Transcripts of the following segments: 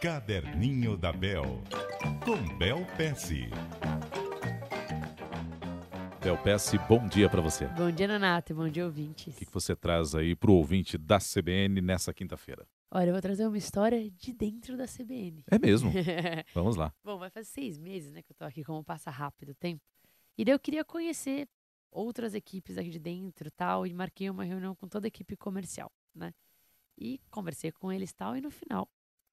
Caderninho da Bel, com Bel Pesce. Bel Pesce, bom dia para você. Bom dia, Nanato, bom dia, ouvintes. O que, que você traz aí pro ouvinte da CBN nessa quinta-feira? Olha, eu vou trazer uma história de dentro da CBN. É mesmo? Vamos lá. Bom, vai fazer seis meses, né, que eu tô aqui, como passa rápido o tempo. E daí eu queria conhecer outras equipes aqui de dentro tal, e marquei uma reunião com toda a equipe comercial, né? E conversei com eles tal, e no final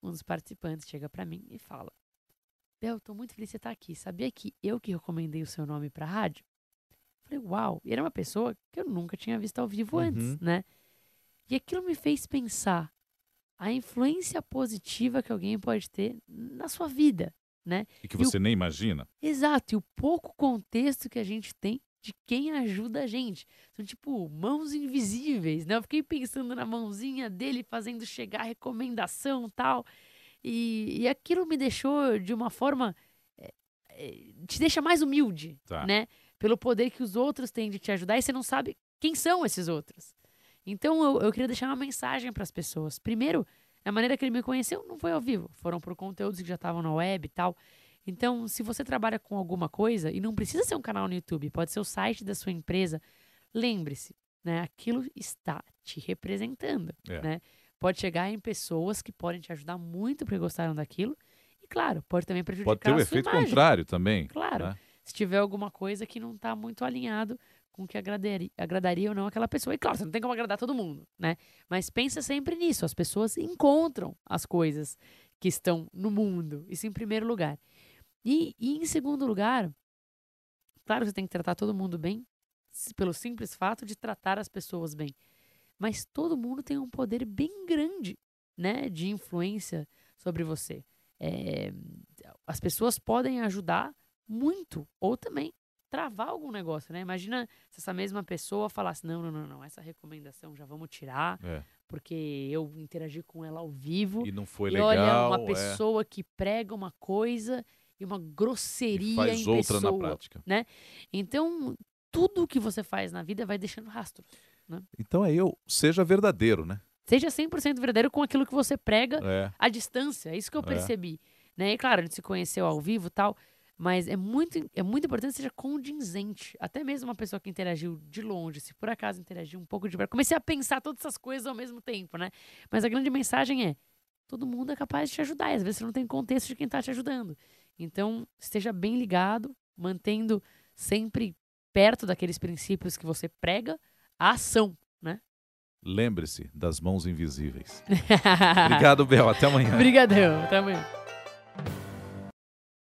um dos participantes chega para mim e fala: Bel, tô muito feliz de você estar aqui. Sabia que eu que recomendei o seu nome para rádio? Falei, uau! E era uma pessoa que eu nunca tinha visto ao vivo Uhum. antes, né? E aquilo me fez pensar a influência positiva que alguém pode ter na sua vida, né? E que E o- você nem imagina. Exato, e o pouco contexto que a gente tem de quem ajuda a gente. São tipo mãos invisíveis, né? Eu fiquei pensando na mãozinha dele fazendo chegar a recomendação tal. E, e aquilo me deixou de uma forma. é, é, te deixa mais humilde, Tá. né? Pelo poder que os outros têm de te ajudar e você não sabe quem são esses outros. Então eu, eu queria deixar uma mensagem para as pessoas. Primeiro, a maneira que ele me conheceu não foi ao vivo, foram por conteúdos que já estavam na web e tal. Então, se você trabalha com alguma coisa, e não precisa ser um canal no YouTube, pode ser o site da sua empresa, lembre-se, né? Aquilo está te representando, É. né? Pode chegar em pessoas que podem te ajudar muito porque gostaram daquilo. E claro, pode também prejudicar Pode ter o efeito imagem. contrário também. Claro. né? Se tiver alguma coisa que não está muito alinhado com o que agradaria, agradaria ou não aquela pessoa. E claro, você não tem como agradar todo mundo, né? Mas pensa sempre nisso. As pessoas encontram as coisas que estão no mundo. Isso em primeiro lugar. E, e em segundo lugar, claro, você tem que tratar todo mundo bem, pelo simples fato de tratar as pessoas bem. Mas todo mundo tem um poder bem grande, né, de influência sobre você. É, as pessoas podem ajudar muito, ou também travar algum negócio, né? Imagina se essa mesma pessoa falasse: não, não, não, não, essa recomendação já vamos tirar, É. porque eu interagi com ela ao vivo. E não foi e legal. olha, uma é, pessoa que prega uma coisa e uma grosseria e faz em outra pessoa. na prática. Então, tudo que você faz na vida vai deixando rastro. Então é eu, seja verdadeiro, né? Seja 100% verdadeiro com aquilo que você prega É. à distância. É isso que eu É. percebi. Né? E claro, a gente se conheceu ao vivo e tal, mas é muito, é muito importante que seja condizente. Até mesmo uma pessoa que interagiu de longe, se por acaso interagiu um pouco de perto. Comecei a pensar todas essas coisas ao mesmo tempo, né? Mas a grande mensagem é: todo mundo é capaz de te ajudar. Às vezes você não tem contexto de quem está te ajudando. Então, esteja bem ligado, mantendo sempre perto daqueles princípios que você prega a ação, né? Lembre-se das mãos invisíveis. Obrigado, Bel. Até amanhã. Obrigadão. Até amanhã.